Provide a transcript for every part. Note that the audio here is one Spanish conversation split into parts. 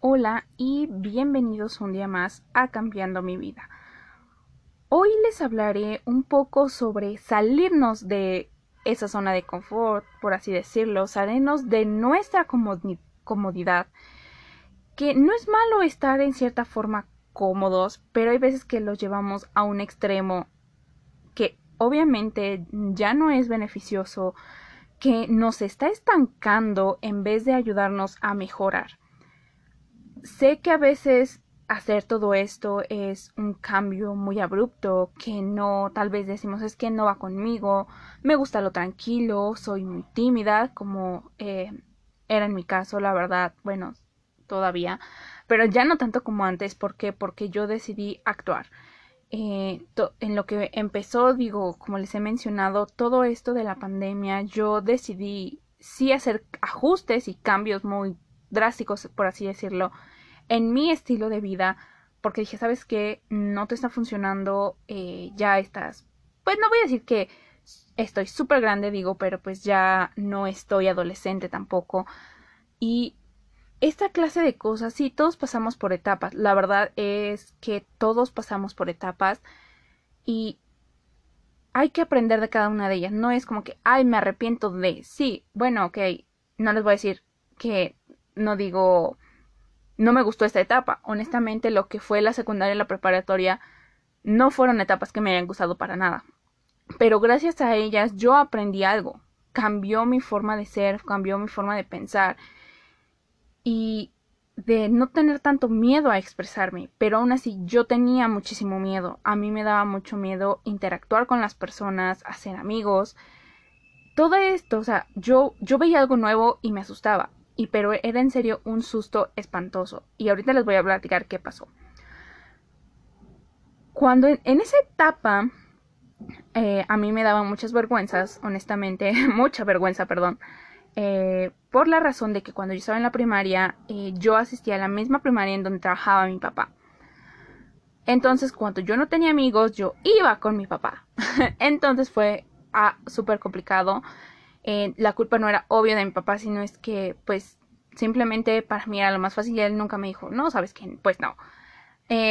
Hola y bienvenidos un día más a Cambiando mi vida. Hoy les hablaré un poco sobre salirnos de esa zona de confort, por así decirlo, salirnos de nuestra comodidad. Que no es malo estar en cierta forma cómodos, pero hay veces que los llevamos a un extremo que obviamente ya no es beneficioso, que nos está estancando en vez de ayudarnos a mejorar. Sé que a veces hacer todo esto es un cambio muy abrupto que no tal vez decimos es que no va conmigo me gusta lo tranquilo soy muy tímida como eh, era en mi caso la verdad bueno todavía pero ya no tanto como antes ¿por qué? porque yo decidí actuar eh, en lo que empezó digo como les he mencionado todo esto de la pandemia yo decidí sí hacer ajustes y cambios muy drásticos por así decirlo en mi estilo de vida porque dije, ¿sabes qué? No te está funcionando, eh, ya estás, pues no voy a decir que estoy súper grande, digo, pero pues ya no estoy adolescente tampoco. Y esta clase de cosas, sí, todos pasamos por etapas. La verdad es que todos pasamos por etapas y hay que aprender de cada una de ellas. No es como que, ay, me arrepiento de. Sí, bueno, ok, no les voy a decir que no digo no me gustó esta etapa. Honestamente, lo que fue la secundaria y la preparatoria no fueron etapas que me hayan gustado para nada. Pero gracias a ellas yo aprendí algo. Cambió mi forma de ser, cambió mi forma de pensar y de no tener tanto miedo a expresarme. Pero aún así yo tenía muchísimo miedo. A mí me daba mucho miedo interactuar con las personas, hacer amigos. Todo esto, o sea, yo, yo veía algo nuevo y me asustaba y pero era en serio un susto espantoso. Y ahorita les voy a platicar qué pasó. Cuando en, esa etapa eh, a mí me daban muchas vergüenzas, honestamente, mucha vergüenza, perdón, eh, por la razón de que cuando yo estaba en la primaria, eh, yo asistía a la misma primaria en donde trabajaba mi papá. Entonces, cuando yo no tenía amigos, yo iba con mi papá. Entonces fue ah, súper complicado. Eh, la culpa no era obvia de mi papá, sino es que, pues, simplemente para mí era lo más fácil y él nunca me dijo, no, ¿sabes qué? Pues no.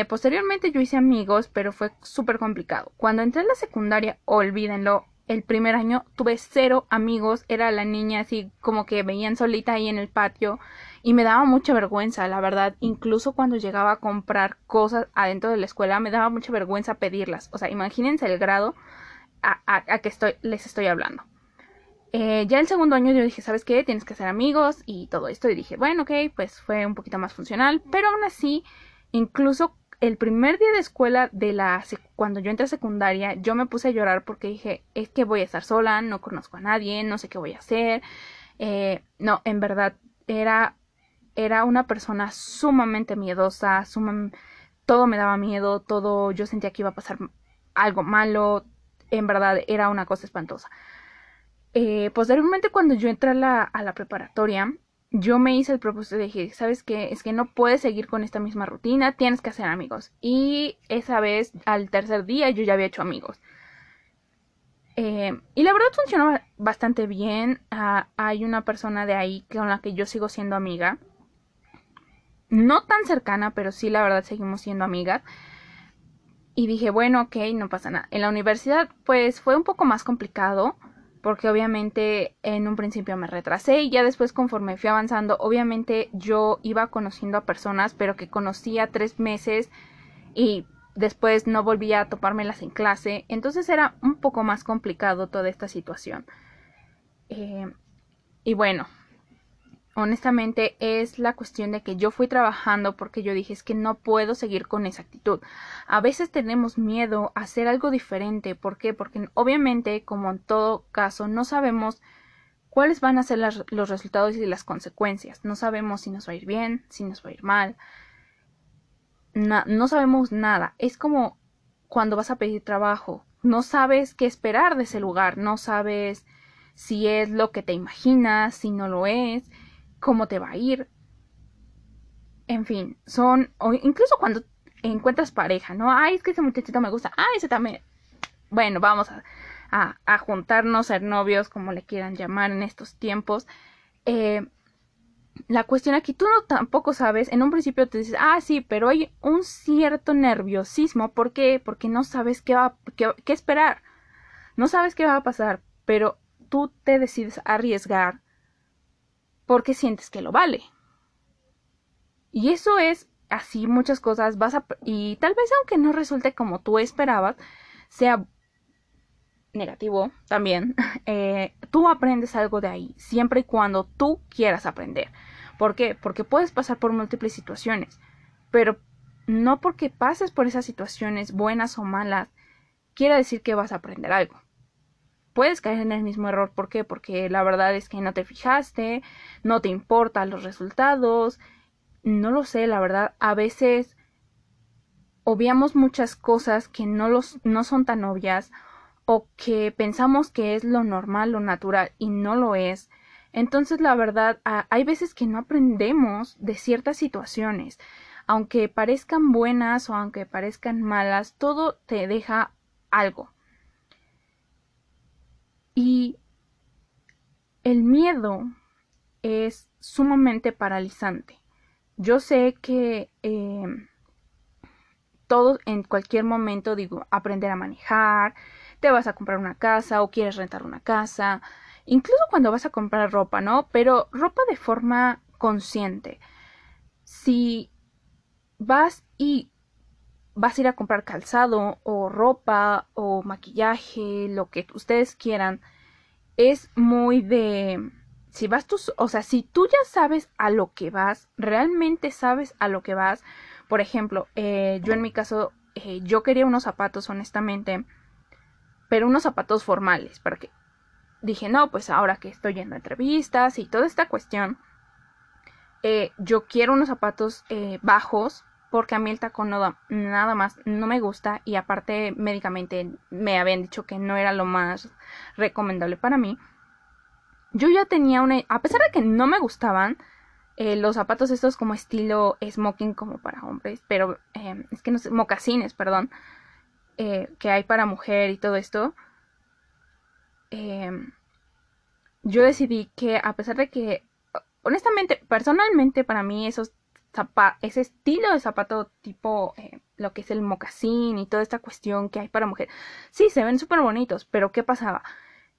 Posteriormente yo hice amigos, pero fue súper complicado. Cuando entré en la secundaria, olvídenlo, el primer año tuve cero amigos, era la niña así como que veían solita ahí en el patio y me daba mucha vergüenza, la verdad, incluso cuando llegaba a comprar cosas adentro de la escuela me daba mucha vergüenza pedirlas, o sea, imagínense el grado a, que estoy, les estoy hablando. Eh, ya el segundo año yo dije, ¿sabes qué? Tienes que ser amigos y todo esto. Y dije, bueno, ok, pues fue un poquito más funcional. Pero aún así, incluso el primer día de escuela de la cuando yo entré a secundaria, yo me puse a llorar porque dije, es que voy a estar sola, no conozco a nadie, no sé qué voy a hacer. Eh, no, en verdad, era, era una persona sumamente miedosa, todo me daba miedo, todo, yo sentía que iba a pasar algo malo, en verdad era una cosa espantosa. Eh, posteriormente, cuando yo entré a la preparatoria, yo me hice el propósito de decir, ¿sabes qué? Es que no puedes seguir con esta misma rutina, tienes que hacer amigos. Y esa vez, al tercer día, yo ya había hecho amigos. Eh, y la verdad funcionó bastante bien. Ah, hay una persona de ahí con la que yo sigo siendo amiga. No tan cercana, pero sí, la verdad, seguimos siendo amigas. Y dije, bueno, ok, no pasa nada. En la universidad, pues fue un poco más complicado porque obviamente en un principio me retrasé y ya después conforme fui avanzando, obviamente yo iba conociendo a personas, pero que conocía tres meses y después no volvía a topármelas en clase, entonces era un poco más complicado toda esta situación. Eh, y bueno, honestamente es la cuestión de que yo fui trabajando porque yo dije es que no puedo seguir con esa actitud. A veces tenemos miedo a hacer algo diferente. ¿Por qué? Porque obviamente, como en todo caso, no sabemos cuáles van a ser los resultados y las consecuencias. No sabemos si nos va a ir bien, si nos va a ir mal. no sabemos nada. Es como cuando vas a pedir trabajo. No sabes qué esperar de ese lugar. No sabes si es lo que te imaginas, si no lo es cómo te va a ir. En fin, son, incluso cuando encuentras pareja, ¿no? Ay, es que ese muchachito me gusta, ay, ese también. Bueno, vamos a, a, juntarnos, ser novios, como le quieran llamar en estos tiempos. Eh, la cuestión aquí, tú no tampoco sabes, en un principio te dices, ah, sí, pero hay un cierto nerviosismo. ¿Por qué? Porque no sabes qué, va, qué, qué esperar. No sabes qué va a pasar, pero tú te decides arriesgar porque sientes que lo vale. Y eso es así muchas cosas vas a y tal vez aunque no resulte como tú esperabas, sea negativo también, eh, tú aprendes algo de ahí, siempre y cuando tú quieras aprender. ¿Por qué? Porque puedes pasar por múltiples situaciones, pero no porque pases por esas situaciones, buenas o malas, quiere decir que vas a aprender algo. Puedes caer en el mismo error, ¿por qué? Porque la verdad es que no te fijaste, no te importan los resultados, no lo sé, la verdad, a veces obviamos muchas cosas que no, los, no son tan obvias o que pensamos que es lo normal, lo natural y no lo es. Entonces, la verdad, hay veces que no aprendemos de ciertas situaciones. Aunque parezcan buenas o aunque parezcan malas, todo te deja algo. Y el miedo es sumamente paralizante. Yo sé que eh, todos en cualquier momento digo aprender a manejar, te vas a comprar una casa o quieres rentar una casa, incluso cuando vas a comprar ropa, ¿no? Pero ropa de forma consciente. Si vas y vas a ir a comprar calzado o ropa o maquillaje, lo que ustedes quieran, es muy de si vas tú, o sea, si tú ya sabes a lo que vas, realmente sabes a lo que vas, por ejemplo, eh, yo en mi caso, eh, yo quería unos zapatos, honestamente, pero unos zapatos formales, para que dije, no, pues ahora que estoy yendo a entrevistas y toda esta cuestión, eh, yo quiero unos zapatos bajos, porque a mí el tacón no nada más no me gusta y aparte médicamente me habían dicho que no era lo más recomendable para mí. Yo ya tenía una... A pesar de que no me gustaban eh, los zapatos estos como estilo smoking como para hombres, pero em, es que no sé, mocasines, perdón, eh, que hay para mujer y todo esto, em, yo decidí que a pesar de que, honestamente, personalmente para mí esos ese estilo de zapato tipo eh, lo que es el mocasín y toda esta cuestión que hay para mujer, sí, se ven súper bonitos, pero ¿qué pasaba?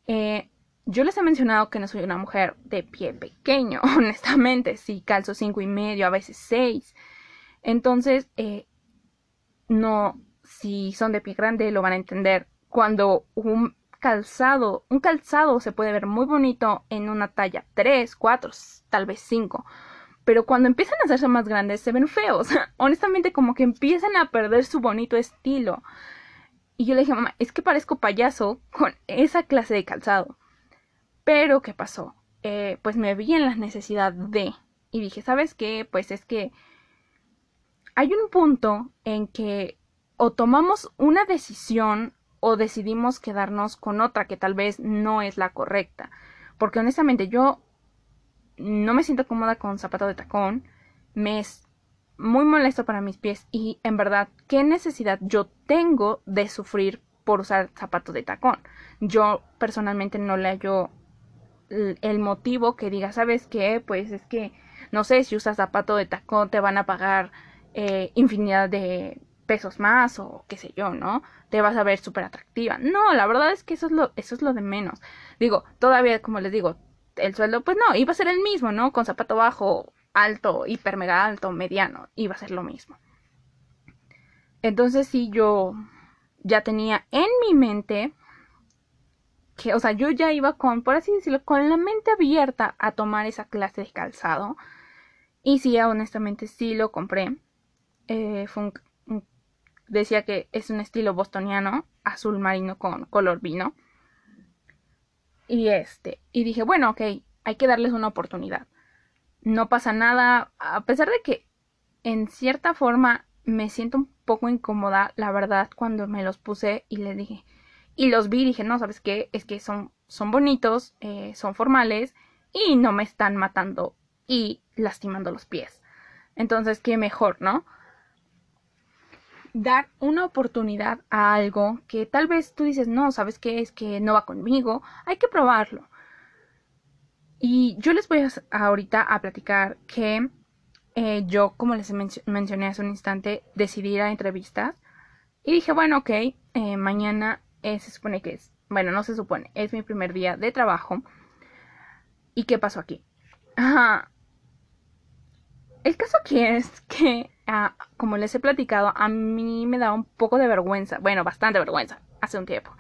Eh, yo les he mencionado que no soy una mujer de pie pequeño, honestamente. Sí, calzo cinco y medio, a veces seis. Entonces, eh, no, si son de pie grande, lo van a entender. Cuando un calzado, un calzado se puede ver muy bonito en una talla 3, 4, tal vez 5. Pero cuando empiezan a hacerse más grandes, se ven feos. Honestamente, como que empiezan a perder su bonito estilo. Y yo le dije, mamá, es que parezco payaso con esa clase de calzado. Pero, ¿qué pasó? Eh, pues me vi en la necesidad de... Y dije, ¿sabes qué? Pues es que hay un punto en que o tomamos una decisión o decidimos quedarnos con otra que tal vez no es la correcta. Porque honestamente yo no me siento cómoda con zapato de tacón. Me es muy molesto para mis pies y en verdad, ¿qué necesidad yo tengo de sufrir por usar zapato de tacón? Yo personalmente no le hallo el motivo que diga, ¿sabes qué? Pues es que, no sé, si usas zapato de tacón te van a pagar eh, infinidad de pesos más o qué sé yo, ¿no? Te vas a ver súper atractiva. No, la verdad es que eso es, lo, eso es lo de menos. Digo, todavía, como les digo, el sueldo, pues no, iba a ser el mismo, ¿no? Con zapato bajo, alto, hiper mega alto, mediano, iba a ser lo mismo. Entonces sí, yo ya tenía en mi mente que, o sea, yo ya iba con, por así decirlo, con la mente abierta a tomar esa clase de calzado. Y sí, honestamente sí lo compré. Eh, decía que es un estilo bostoniano, azul marino con color vino. Y este, y dije, bueno, ok, hay que darles una oportunidad. No pasa nada, a pesar de que en cierta forma me siento un poco incómoda, la verdad, cuando me los puse y le dije, y los vi dije, no, ¿sabes qué? Es que son, son bonitos, eh, son formales y no me están matando y lastimando los pies. Entonces, qué mejor, ¿no? Dar una oportunidad a algo que tal vez tú dices, no, ¿sabes qué? Es que no va conmigo. Hay que probarlo. Y yo les voy a, ahorita a platicar que eh, yo, como les mencioné hace un instante, decidí ir a entrevistas. Y dije, bueno, ok, eh, mañana se supone que es, bueno, no se supone, es mi primer día de trabajo. ¿Y qué pasó aquí? El caso aquí es que, ah, como les he platicado, a mí me da un poco de vergüenza, bueno, bastante vergüenza, hace un tiempo.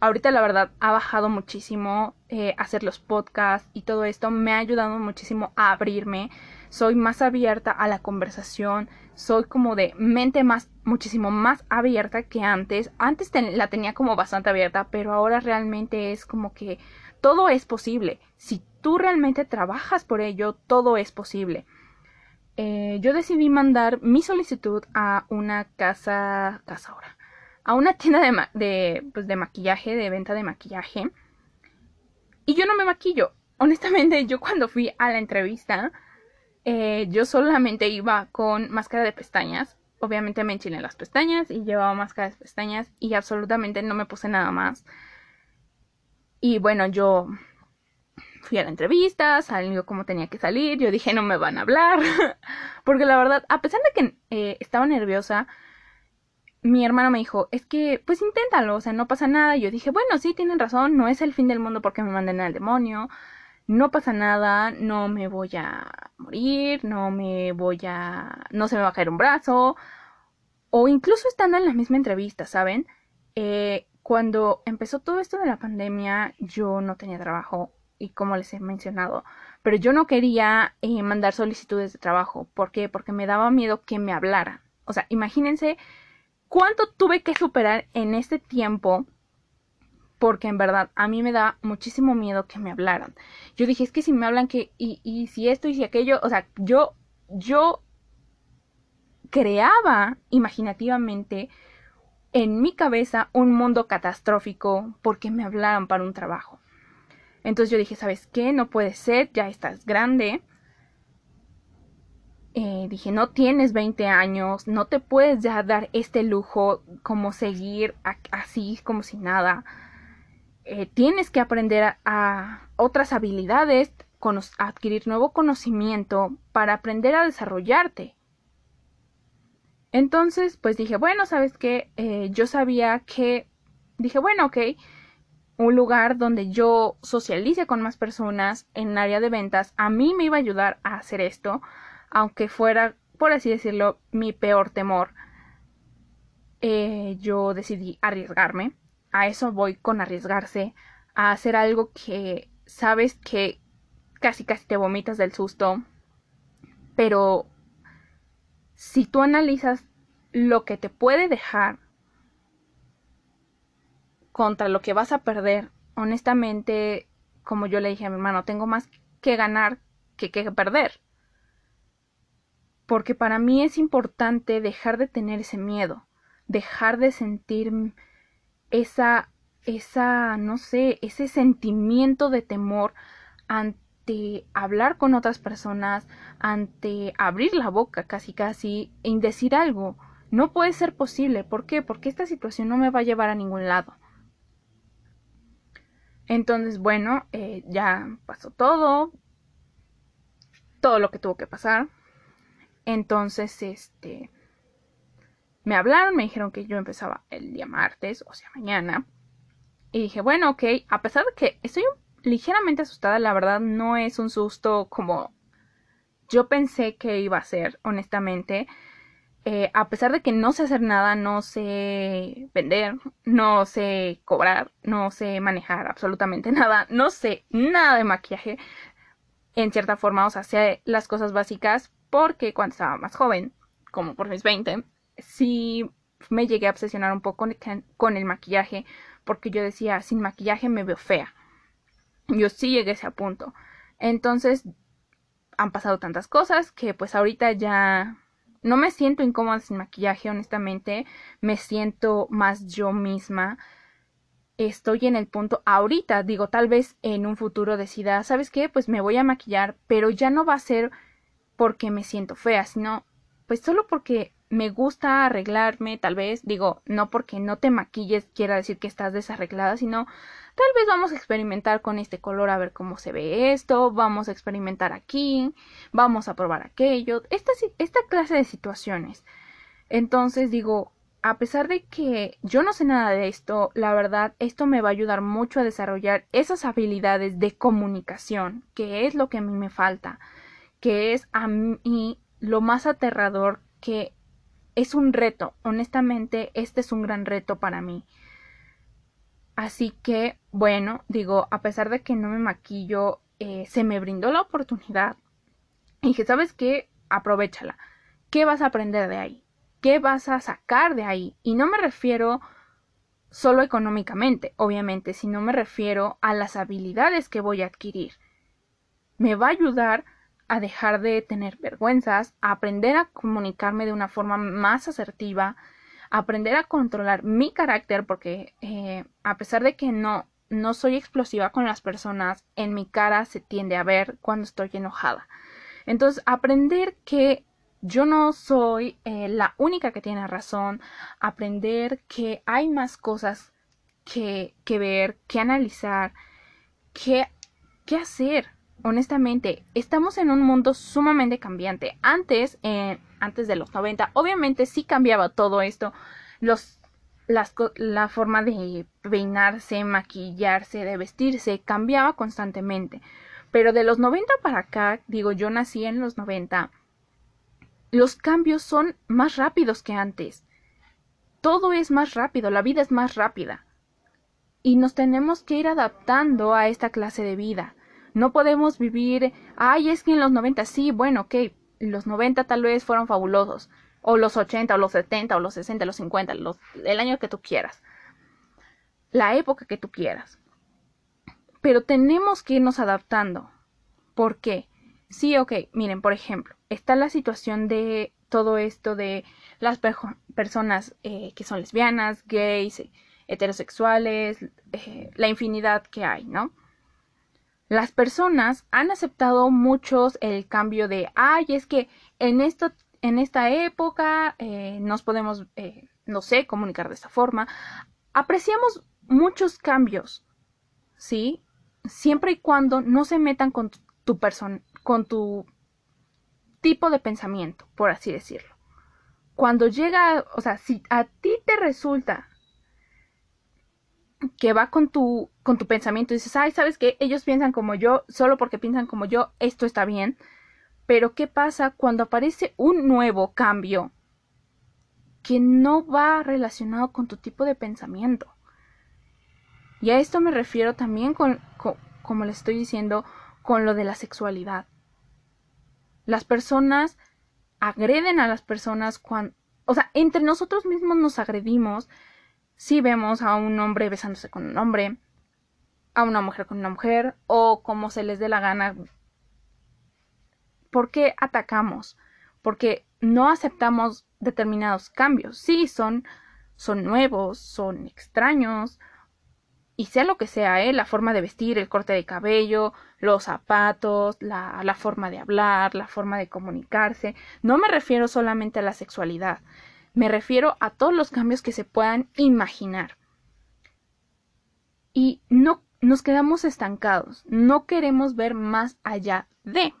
Ahorita la verdad ha bajado muchísimo eh, hacer los podcasts y todo esto me ha ayudado muchísimo a abrirme. Soy más abierta a la conversación, soy como de mente más, muchísimo más abierta que antes. Antes la tenía como bastante abierta, pero ahora realmente es como que todo es posible. Si tú realmente trabajas por ello, todo es posible. Eh, yo decidí mandar mi solicitud a una casa, casa ahora, a una tienda de, de, pues de maquillaje, de venta de maquillaje. Y yo no me maquillo. Honestamente, yo cuando fui a la entrevista, eh, yo solamente iba con máscara de pestañas. Obviamente me enchilé las pestañas y llevaba máscara de pestañas y absolutamente no me puse nada más. Y bueno, yo fui a la entrevista, salió como tenía que salir, yo dije no me van a hablar, porque la verdad, a pesar de que eh, estaba nerviosa, mi hermano me dijo, es que pues inténtalo, o sea, no pasa nada, y yo dije, bueno, sí, tienen razón, no es el fin del mundo porque me manden al demonio, no pasa nada, no me voy a morir, no me voy a, no se me va a caer un brazo, o incluso estando en la misma entrevista, ¿saben? Eh, cuando empezó todo esto de la pandemia, yo no tenía trabajo, y como les he mencionado, pero yo no quería eh, mandar solicitudes de trabajo. ¿Por qué? Porque me daba miedo que me hablaran. O sea, imagínense cuánto tuve que superar en este tiempo porque en verdad a mí me da muchísimo miedo que me hablaran. Yo dije, es que si me hablan que, y, y si esto y si aquello, o sea, yo, yo creaba imaginativamente en mi cabeza un mundo catastrófico porque me hablaran para un trabajo. Entonces yo dije, ¿sabes qué? No puede ser, ya estás grande. Eh, dije, no tienes 20 años, no te puedes ya dar este lujo como seguir así como si nada. Eh, tienes que aprender a, otras habilidades, adquirir nuevo conocimiento para aprender a desarrollarte. Entonces, pues dije, bueno, ¿sabes qué? Eh, yo sabía que, dije, bueno, ok, un lugar donde yo socialice con más personas en área de ventas, a mí me iba a ayudar a hacer esto, aunque fuera, por así decirlo, mi peor temor. Eh, yo decidí arriesgarme. A eso voy con arriesgarse, a hacer algo que sabes que casi casi te vomitas del susto, pero si tú analizas lo que te puede dejar contra lo que vas a perder, honestamente, como yo le dije a mi hermano, tengo más que ganar que que perder. Porque para mí es importante dejar de tener ese miedo, dejar de sentir esa, esa, no sé, ese sentimiento de temor ante hablar con otras personas, ante abrir la boca casi casi en decir algo. No puede ser posible. ¿Por qué? Porque esta situación no me va a llevar a ningún lado. Entonces, bueno, eh, ya pasó todo, todo lo que tuvo que pasar. Entonces, este, me hablaron, me dijeron que yo empezaba el día martes, o sea, mañana. Y dije, bueno, ok, a pesar de que estoy ligeramente asustada, la verdad no es un susto como yo pensé que iba a ser, honestamente. Eh, a pesar de que no sé hacer nada, no sé vender, no sé cobrar, no sé manejar absolutamente nada, no sé nada de maquillaje, en cierta forma, o sea, sé las cosas básicas porque cuando estaba más joven, como por mis 20, sí me llegué a obsesionar un poco con el maquillaje porque yo decía, sin maquillaje me veo fea. Yo sí llegué a ese punto. Entonces, han pasado tantas cosas que pues ahorita ya no me siento incómoda sin maquillaje, honestamente. Me siento más yo misma. Estoy en el punto ahorita, digo, tal vez en un futuro decida, ¿sabes qué? Pues me voy a maquillar, pero ya no va a ser porque me siento fea, sino pues solo porque me gusta arreglarme, tal vez, digo, no porque no te maquilles quiera decir que estás desarreglada, sino tal vez vamos a experimentar con este color a ver cómo se ve esto, vamos a experimentar aquí, vamos a probar aquello, esta, esta clase de situaciones. Entonces digo, a pesar de que yo no sé nada de esto, la verdad, esto me va a ayudar mucho a desarrollar esas habilidades de comunicación, que es lo que a mí me falta, que es a mí lo más aterrador que es un reto. Honestamente, este es un gran reto para mí. Así que, bueno, digo, a pesar de que no me maquillo, eh, se me brindó la oportunidad. Y dije, ¿sabes qué? Aprovechala. ¿Qué vas a aprender de ahí? ¿Qué vas a sacar de ahí? Y no me refiero solo económicamente, obviamente, sino me refiero a las habilidades que voy a adquirir. Me va a ayudar a dejar de tener vergüenzas, a aprender a comunicarme de una forma más asertiva, aprender a controlar mi carácter, porque eh, a pesar de que no, no soy explosiva con las personas, en mi cara se tiende a ver cuando estoy enojada. Entonces, aprender que yo no soy eh, la única que tiene razón, aprender que hay más cosas que, que ver, que analizar, que, que hacer honestamente, estamos en un mundo sumamente cambiante. Antes, eh, antes de los 90, obviamente sí cambiaba todo esto. Los, la forma de peinarse, maquillarse, de vestirse, cambiaba constantemente. Pero de los 90 para acá, digo, yo nací en los 90, los cambios son más rápidos que antes. Todo es más rápido, la vida es más rápida. Y nos tenemos que ir adaptando a esta clase de vida. No podemos vivir, ay, es que en los 90 sí, bueno, ok, los 90 tal vez fueron fabulosos, o los 80, o los 70, o los 60, los 50, los, el año que tú quieras, la época que tú quieras. Pero tenemos que irnos adaptando. ¿Por qué? Sí, ok, miren, por ejemplo, está la situación de todo esto de las personas eh, que son lesbianas, gays, heterosexuales, eh, la infinidad que hay, ¿no? Las personas han aceptado muchos el cambio de, ay, es que en, esto, en esta época eh, nos podemos, eh, no sé, comunicar de esta forma. Apreciamos muchos cambios, ¿sí? Siempre y cuando no se metan con tu, persona, con tu tipo de pensamiento, por así decirlo. Cuando llega, o sea, si a ti te resulta que va con tu, con tu pensamiento y dices, ay, ¿sabes qué? Ellos piensan como yo, solo porque piensan como yo, esto está bien. Pero ¿qué pasa cuando aparece un nuevo cambio que no va relacionado con tu tipo de pensamiento? Y a esto me refiero también con, como le estoy diciendo, con lo de la sexualidad. Las personas agreden a las personas cuando, o sea, entre nosotros mismos nos agredimos si vemos a un hombre besándose con un hombre, a una mujer con una mujer, o como se les dé la gana. ¿Por qué atacamos? Porque no aceptamos determinados cambios. Sí, son, son nuevos, son extraños, y sea lo que sea, ¿eh? la forma de vestir, el corte de cabello, los zapatos, la, la forma de hablar, la forma de comunicarse. No me refiero solamente a la sexualidad, me refiero a todos los cambios que se puedan imaginar. Y no nos quedamos estancados, no queremos ver más allá de.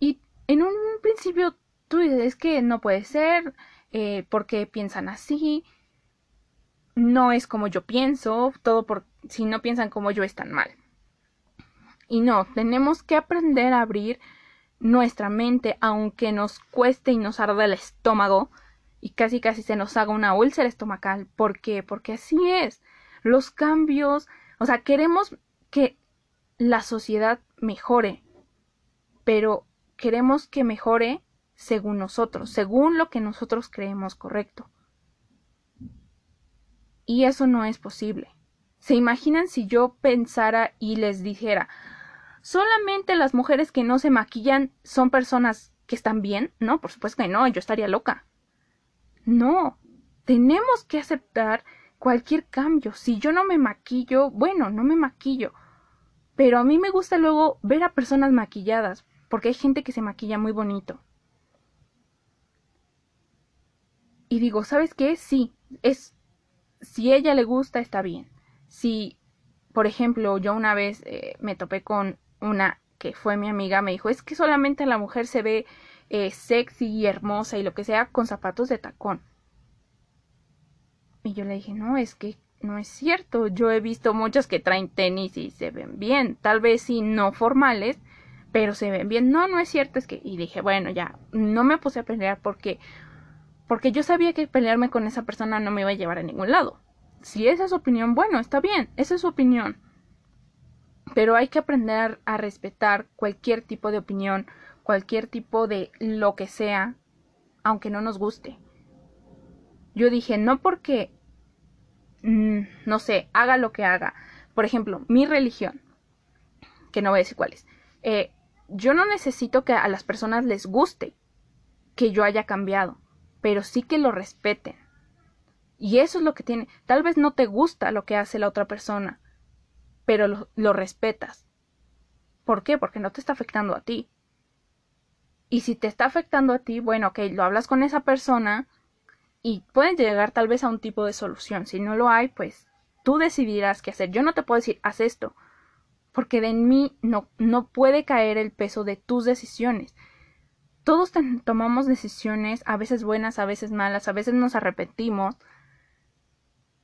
Y en un principio tú dices que no puede ser, eh, porque piensan así, no es como yo pienso, todo por si no piensan como yo están mal. Y no, tenemos que aprender a abrir nuestra mente, aunque nos cueste y nos arda el estómago y casi casi se nos haga una úlcera estomacal. ¿Por qué? Porque así es. Los cambios, o sea, queremos que la sociedad mejore, pero queremos que mejore según nosotros, según lo que nosotros creemos correcto. Y eso no es posible. ¿Se imaginan si yo pensara y les dijera, solamente las mujeres que no se maquillan son personas que están bien. No, por supuesto que no, yo estaría loca. No, tenemos que aceptar cualquier cambio. Si yo no me maquillo, bueno, no me maquillo. Pero a mí me gusta luego ver a personas maquilladas, porque hay gente que se maquilla muy bonito. Y digo, ¿sabes qué? Sí, es si ella le gusta está bien. si, por ejemplo, yo una vez eh, me topé con una que fue mi amiga, me dijo, es que solamente la mujer se ve eh, sexy y hermosa y lo que sea con zapatos de tacón. Y yo le dije, no, es que no es cierto. Yo he visto muchas que traen tenis y se ven bien. Tal vez sí no formales, pero se ven bien. No, no es cierto. Es que. Y dije, bueno, ya. No me puse a pelear porque. Porque yo sabía que pelearme con esa persona no me iba a llevar a ningún lado. Si esa es su opinión, bueno, está bien. Esa es su opinión. Pero hay que aprender a respetar cualquier tipo de opinión, cualquier tipo de lo que sea, aunque no nos guste. Yo dije, no porque, mm, no sé, haga lo que haga. Por ejemplo, mi religión, que no voy a decir cuál es. Eh, yo no necesito que a las personas les guste que yo haya cambiado, pero sí que lo respeten. Y eso es lo que tiene. Tal vez no te gusta lo que hace la otra persona, pero lo, respetas. ¿Por qué? Porque no te está afectando a ti. Y si te está afectando a ti, bueno, ok, lo hablas con esa persona y pueden llegar tal vez a un tipo de solución. Si no lo hay, pues tú decidirás qué hacer. Yo no te puedo decir, haz esto, porque de mí no, no puede caer el peso de tus decisiones. Todos tomamos decisiones, a veces buenas, a veces malas, a veces nos arrepentimos,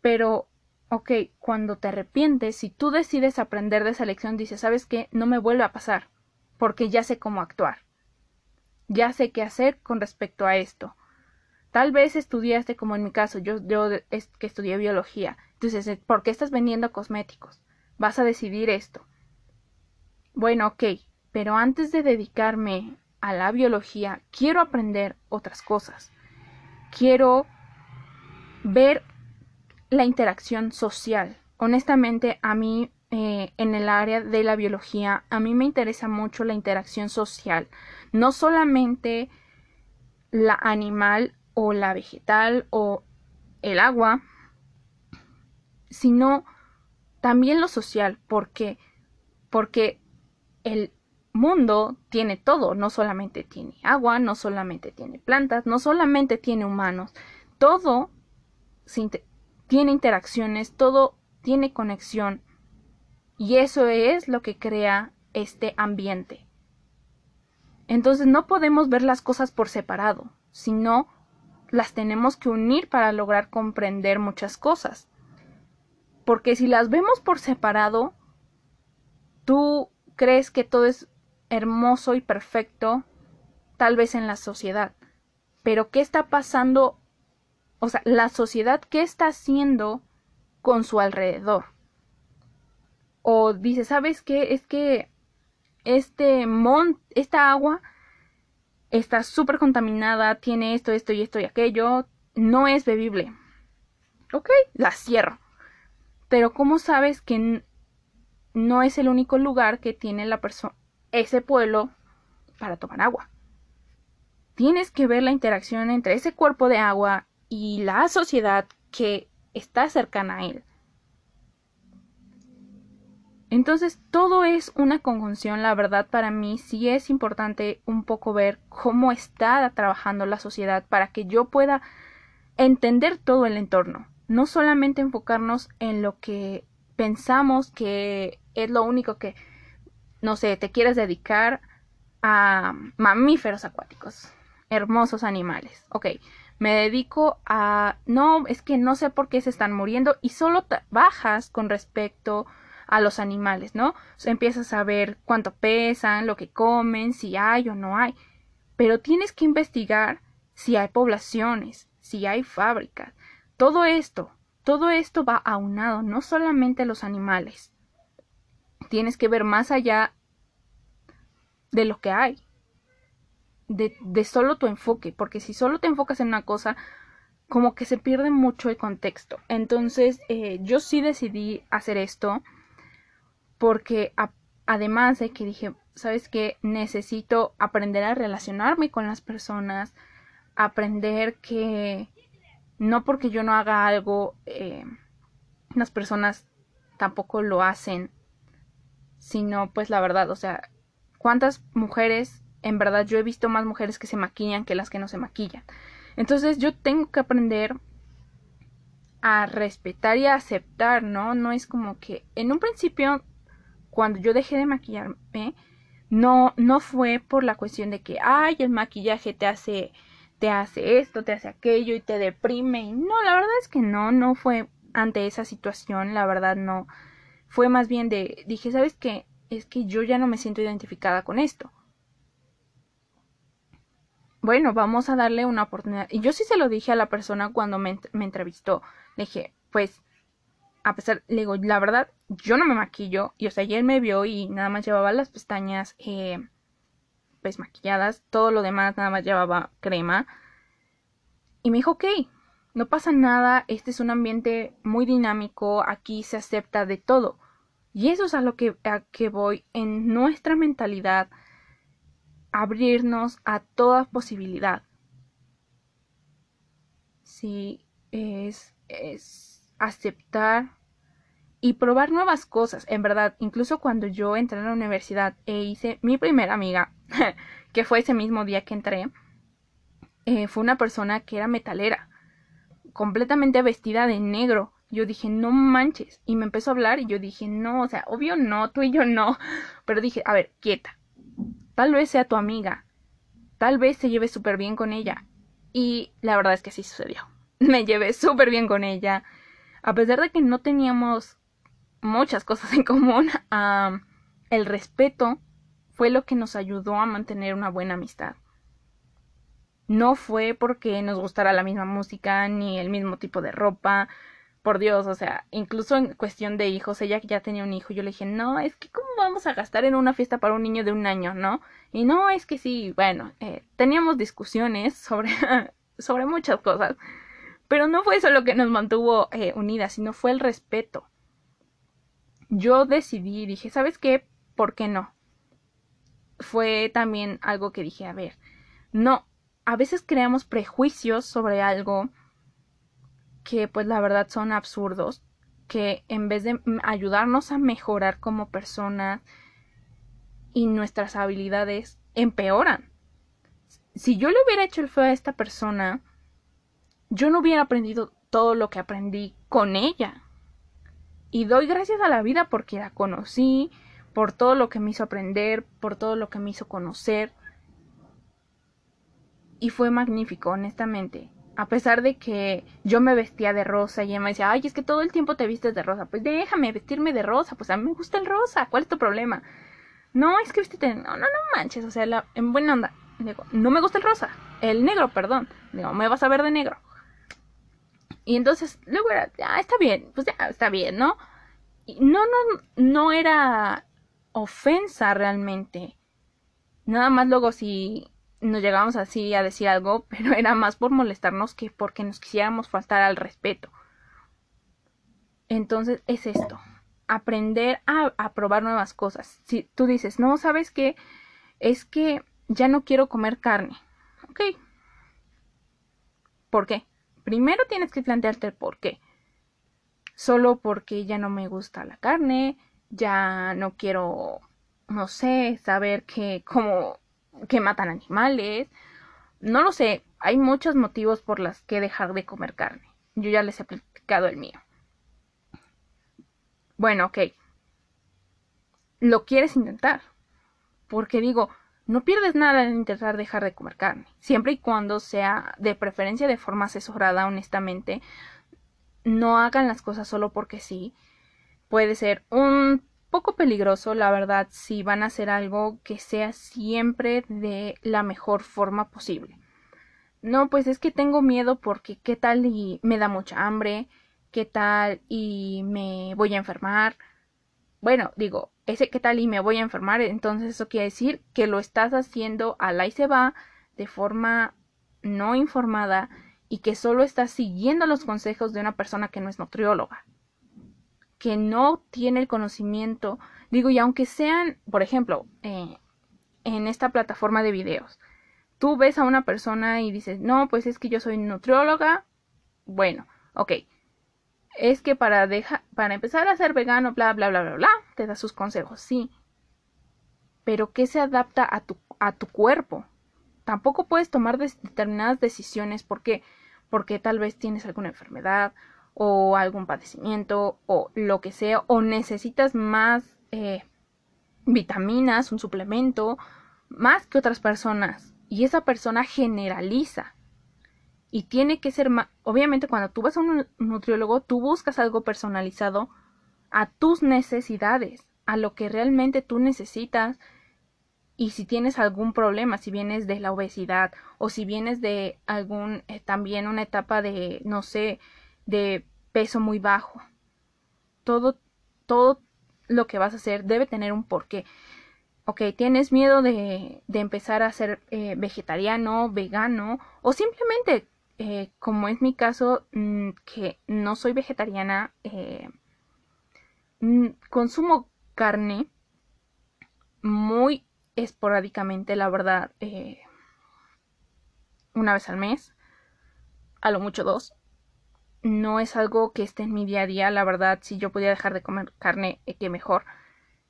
pero, ok, cuando te arrepientes, si tú decides aprender de esa lección, dices, ¿sabes qué? No me vuelve a pasar, porque ya sé cómo actuar. Ya sé qué hacer con respecto a esto. Tal vez estudiaste como en mi caso, yo, yo es que estudié biología. Entonces, eh, ¿por qué estás vendiendo cosméticos? Vas a decidir esto. Bueno, ok, pero antes de dedicarme a la biología, quiero aprender otras cosas. Quiero ver la interacción social. Honestamente, a mí eh, en el área de la biología, a mí me interesa mucho la interacción social. No solamente la animal o la vegetal o el agua, sino también lo social. ¿Por qué? Porque el mundo tiene todo, no solamente tiene agua, no solamente tiene plantas, no solamente tiene humanos, todo tiene interacciones, todo tiene conexión y eso es lo que crea este ambiente. Entonces no podemos ver las cosas por separado, sino las tenemos que unir para lograr comprender muchas cosas. Porque si las vemos por separado, tú crees que todo es hermoso y perfecto, tal vez en la sociedad. Pero ¿qué está pasando? O sea, la sociedad, ¿qué está haciendo con su alrededor? O dice, ¿sabes qué? Es que este mon esta agua está súper contaminada, tiene esto, esto y esto y aquello, no es bebible. Ok, la cierro. Pero ¿cómo sabes que no es el único lugar que tiene la persona, ese pueblo, para tomar agua? Tienes que ver la interacción entre ese cuerpo de agua y la sociedad que está cercana a él. Entonces, todo es una conjunción, la verdad, para mí sí es importante un poco ver cómo está trabajando la sociedad para que yo pueda entender todo el entorno, no solamente enfocarnos en lo que pensamos que es lo único que, no sé, te quieres dedicar a mamíferos acuáticos, hermosos animales. Ok, me dedico a... No, es que no sé por qué se están muriendo y solo bajas con respecto a los animales, ¿no? empiezas a ver cuánto pesan, lo que comen, si hay o no hay. Pero tienes que investigar si hay poblaciones, si hay fábricas. Todo esto, todo esto va aunado, no solamente los animales. Tienes que ver más allá de lo que hay. De, solo tu enfoque, porque si solo te enfocas en una cosa, como que se pierde mucho el contexto. Entonces, eh, yo sí decidí hacer esto porque además de que dije, ¿sabes qué? Necesito aprender a relacionarme con las personas, aprender que no porque yo no haga algo, eh, las personas tampoco lo hacen, sino pues la verdad, o sea, ¿cuántas mujeres, en verdad yo he visto más mujeres que se maquillan que las que no se maquillan? Entonces yo tengo que aprender a respetar y a aceptar, ¿no? No es como que en un principio, cuando yo dejé de maquillarme, no, no fue por la cuestión de que, ay, el maquillaje te hace, te hace esto, te hace aquello y te deprime. Y no, la verdad es que no, no fue ante esa situación, la verdad no. Fue más bien de, dije, ¿sabes qué? Es que yo ya no me siento identificada con esto. Bueno, vamos a darle una oportunidad. Y yo sí se lo dije a la persona cuando me, entrevistó. Le dije, pues, a pesar, le digo, la verdad, yo no me maquillo. Y o sea, ayer me vio y nada más llevaba las pestañas, eh, pues, maquilladas. Todo lo demás nada más llevaba crema. Y me dijo, ok, no pasa nada, este es un ambiente muy dinámico, aquí se acepta de todo. Y eso es a lo que, a que voy en nuestra mentalidad, abrirnos a toda posibilidad. Sí, es, es aceptar y probar nuevas cosas. En verdad, incluso cuando yo entré a la universidad e hice mi primera amiga, que fue ese mismo día que entré, eh, fue una persona que era metalera, completamente vestida de negro. Yo dije, no manches. Y me empezó a hablar y yo dije, no, o sea, obvio no, tú y yo no. Pero dije, a ver, quieta. Tal vez sea tu amiga. Tal vez se lleve súper bien con ella. Y la verdad es que sí sucedió. Me llevé súper bien con ella. A pesar de que no teníamos muchas cosas en común, el respeto fue lo que nos ayudó a mantener una buena amistad. No fue porque nos gustara la misma música ni el mismo tipo de ropa. Por Dios, o sea, incluso en cuestión de hijos, ella ya tenía un hijo, yo le dije, no, es que cómo vamos a gastar en una fiesta para un niño de un año, ¿no? Y no, es que sí, bueno, eh, teníamos discusiones sobre, sobre muchas cosas, pero no fue eso lo que nos mantuvo eh, unidas, sino fue el respeto yo decidí, dije, ¿sabes qué? ¿Por qué no? Fue también algo que dije, a ver, no, a veces creamos prejuicios sobre algo que pues la verdad son absurdos, que en vez de ayudarnos a mejorar como personas y nuestras habilidades empeoran. Si yo le hubiera hecho el feo a esta persona, yo no hubiera aprendido todo lo que aprendí con ella. Y doy gracias a la vida porque la conocí, por todo lo que me hizo aprender, por todo lo que me hizo conocer. Y fue magnífico, honestamente. A pesar de que yo me vestía de rosa y ella decía, ay, es que todo el tiempo te vistes de rosa. Pues déjame vestirme de rosa, pues a mí me gusta el rosa, ¿cuál es tu problema? No, es que viste, no, no, no manches, o sea, en buena onda. Digo, no me gusta el rosa, el negro, perdón. Digo, me vas a ver de negro. Y entonces, luego era, ah, está bien, pues ya, está bien, ¿no? No, no, no era ofensa realmente. Nada más luego si nos llegábamos así a decir algo, pero era más por molestarnos que porque nos quisiéramos faltar al respeto. Entonces es esto, aprender a, probar nuevas cosas. Si tú dices, no, ¿sabes qué? Es que ya no quiero comer carne. Ok. ¿Por qué? primero tienes que plantearte el por qué. Solo porque ya no me gusta la carne, ya no quiero, no sé, saber que como que matan animales. No lo sé, hay muchos motivos por los que dejar de comer carne. Yo ya les he platicado el mío. Bueno, ok. Lo quieres intentar. Porque digo, no pierdes nada en intentar dejar de comer carne, siempre y cuando sea de preferencia de forma asesorada, honestamente. No hagan las cosas solo porque sí. Puede ser un poco peligroso, la verdad, si van a hacer algo que sea siempre de la mejor forma posible. No, pues es que tengo miedo porque qué tal y me da mucha hambre, qué tal y me voy a enfermar. Bueno, digo, ese qué tal y me voy a enfermar, entonces eso quiere decir que lo estás haciendo a la y se va de forma no informada y que solo estás siguiendo los consejos de una persona que no es nutrióloga, que no tiene el conocimiento, digo, y aunque sean, por ejemplo, eh, en esta plataforma de videos, tú ves a una persona y dices, no, pues es que yo soy nutrióloga, bueno, ok, es que para, para empezar a ser vegano, bla, bla, bla, bla, bla, te da sus consejos, sí. Pero ¿qué se adapta a tu, a tu cuerpo? Tampoco puedes tomar determinadas decisiones porque, porque tal vez tienes alguna enfermedad o algún padecimiento o lo que sea o necesitas más eh, vitaminas, un suplemento, más que otras personas y esa persona generaliza. Y tiene que ser más, obviamente cuando tú vas a un nutriólogo tú buscas algo personalizado a tus necesidades, a lo que realmente tú necesitas y si tienes algún problema, si vienes de la obesidad o si vienes de algún eh, también una etapa de no sé, de peso muy bajo. Todo todo lo que vas a hacer debe tener un porqué. Ok, tienes miedo de, de empezar a ser eh, vegetariano, vegano o simplemente, eh, como es mi caso, mm, que no soy vegetariana, mm, consumo carne muy esporádicamente, la verdad, eh, una vez al mes, a lo mucho dos. No es algo que esté en mi día a día, la verdad, si yo podía dejar de comer carne, eh, que mejor.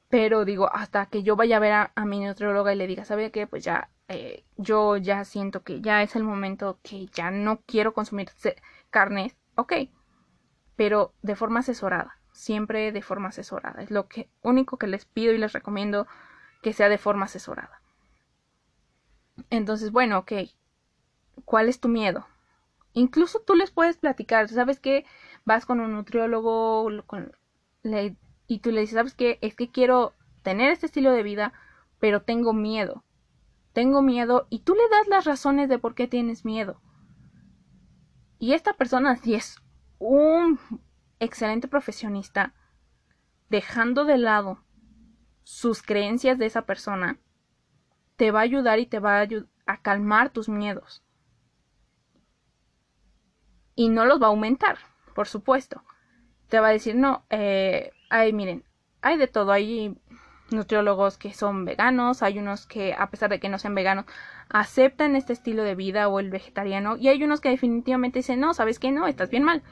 Pero digo, hasta que yo vaya a ver a, mi nutrióloga y le diga, ¿sabe qué? Pues ya, eh, yo ya siento que ya es el momento que ya no quiero consumir carnes, ok, pero de forma asesorada, siempre de forma asesorada. Es lo que único que les pido y les recomiendo que sea de forma asesorada. Entonces, bueno, ok, ¿cuál es tu miedo? Incluso tú les puedes platicar, ¿sabes qué? Vas con un nutriólogo y tú le dices, ¿sabes qué? Es que quiero tener este estilo de vida, pero tengo miedo. Tengo miedo y tú le das las razones de por qué tienes miedo. Y esta persona, si es un excelente profesionista, dejando de lado sus creencias de esa persona, te va a ayudar y te va a, a calmar tus miedos. Y no los va a aumentar, por supuesto. Te va a decir, no, eh, ay, miren, hay de todo. Hay nutriólogos que son veganos, hay unos que, a pesar de que no sean veganos, aceptan este estilo de vida o el vegetariano, y hay unos que definitivamente dicen, no, ¿sabes qué? No, estás bien mal.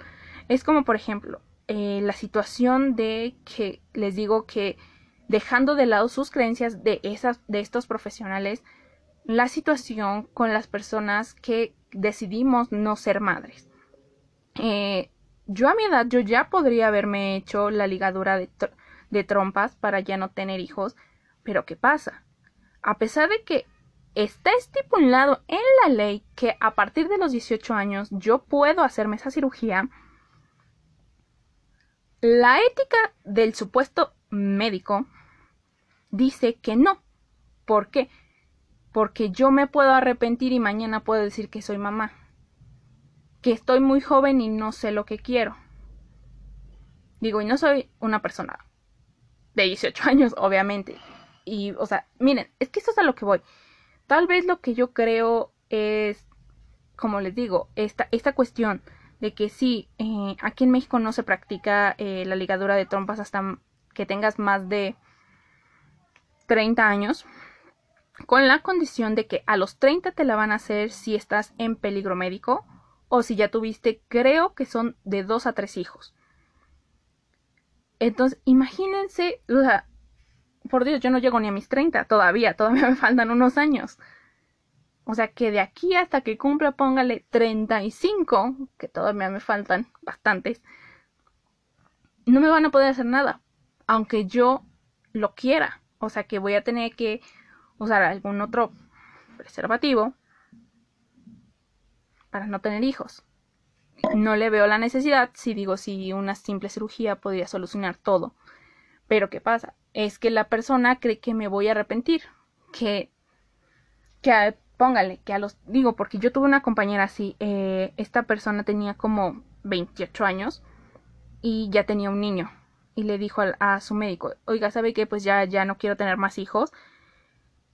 Es como, por ejemplo, eh, la situación de que les digo que dejando de lado sus creencias de, esas, de estos profesionales, la situación con las personas que decidimos no ser madres. Eh, yo a mi edad, yo ya podría haberme hecho la ligadura de, de trompas para ya no tener hijos, pero ¿qué pasa? A pesar de que está estipulado en la ley que a partir de los 18 años yo puedo hacerme esa cirugía, la ética del supuesto médico dice que no. ¿Por qué? Porque yo me puedo arrepentir y mañana puedo decir que soy mamá. Que estoy muy joven y no sé lo que quiero. Digo, y no soy una persona de 18 años, obviamente. Y, o sea, miren, es que esto es a lo que voy. Tal vez lo que yo creo es, como les digo, esta, esta cuestión de que sí, eh, aquí en México no se practica eh, la ligadura de trompas hasta que tengas más de 30 años, con la condición de que a los 30 te la van a hacer si estás en peligro médico o si ya tuviste, creo que son de 2 a 3 hijos. Entonces, imagínense, o sea, por Dios, yo no llego ni a mis 30 todavía, todavía me faltan unos años. O sea que de aquí hasta que cumpla, póngale 35, que todavía me faltan bastantes, no me van a poder hacer nada, aunque yo lo quiera. O sea que voy a tener que usar algún otro preservativo no tener hijos. No le veo la necesidad si digo si una simple cirugía podría solucionar todo. Pero ¿qué pasa? Es que la persona cree que me voy a arrepentir. Que, que póngale, que a los... Digo, porque yo tuve una compañera así. Eh, esta persona tenía como 28 años y ya tenía un niño y le dijo a, su médico, oiga, ¿sabe qué? Pues ya, ya no quiero tener más hijos.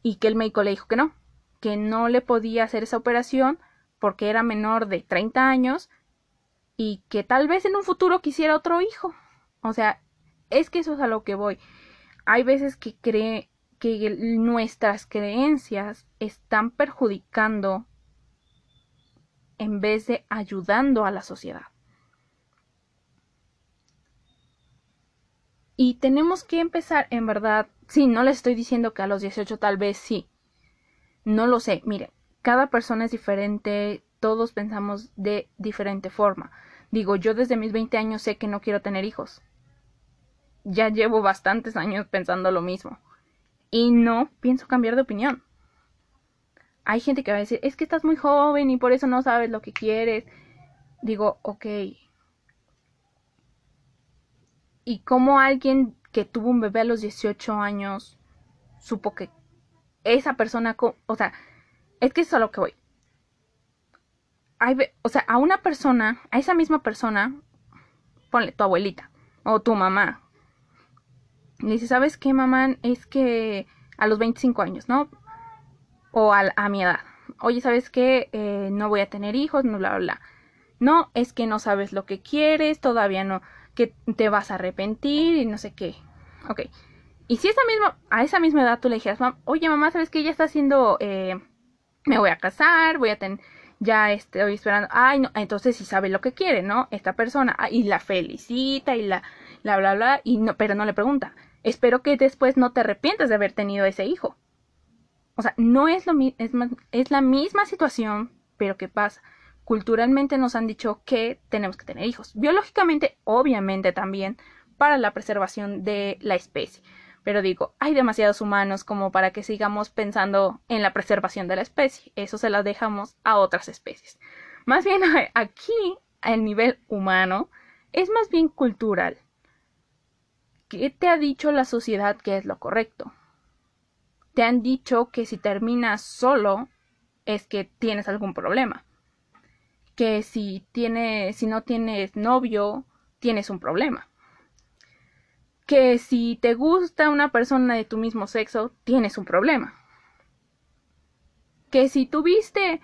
Y que el médico le dijo que no, que no le podía hacer esa operación porque era menor de 30 años y que tal vez en un futuro quisiera otro hijo. O sea, es que eso es a lo que voy. Hay veces que cree que nuestras creencias están perjudicando en vez de ayudando a la sociedad. Y tenemos que empezar, en verdad, sí, no les estoy diciendo que a los 18 tal vez sí. No lo sé, mire, cada persona es diferente, todos pensamos de diferente forma. Digo, yo desde mis 20 años sé que no quiero tener hijos. Ya llevo bastantes años pensando lo mismo. Y no pienso cambiar de opinión. Hay gente que va a decir, es que estás muy joven y por eso no sabes lo que quieres. Digo, ok. ¿Y cómo alguien que tuvo un bebé a los 18 años supo que esa persona, o sea, es que es a lo que voy. O sea, a una persona, a esa misma persona, ponle tu abuelita o tu mamá. Le dice, ¿sabes qué, mamá? Es que a los 25 años, ¿no? O a, mi edad. Oye, ¿sabes qué? Eh, no voy a tener hijos, no, bla, bla, bla. No, es que no sabes lo que quieres, todavía no, que te vas a arrepentir y no sé qué. Ok. Y si esa misma, a esa misma edad tú le dijeras, oye mamá, ¿sabes qué? Ya está haciendo, eh, me voy a casar, voy a tener, ya estoy esperando, ay, no, entonces sí sabe lo que quiere, ¿no? Esta persona, ah, y la felicita y la, la bla, bla, y no, pero no le pregunta, espero que después no te arrepientas de haber tenido ese hijo. O sea, no es lo es, es la misma situación, pero ¿qué pasa? Culturalmente nos han dicho que tenemos que tener hijos. Biológicamente, obviamente también, para la preservación de la especie. Pero digo, hay demasiados humanos como para que sigamos pensando en la preservación de la especie. Eso se lo dejamos a otras especies. Más bien aquí, a nivel humano, es más bien cultural. ¿Qué te ha dicho la sociedad que es lo correcto? Te han dicho que si terminas solo es que tienes algún problema. Que si tienes, si no tienes novio, tienes un problema que si te gusta una persona de tu mismo sexo, tienes un problema. Que si tuviste,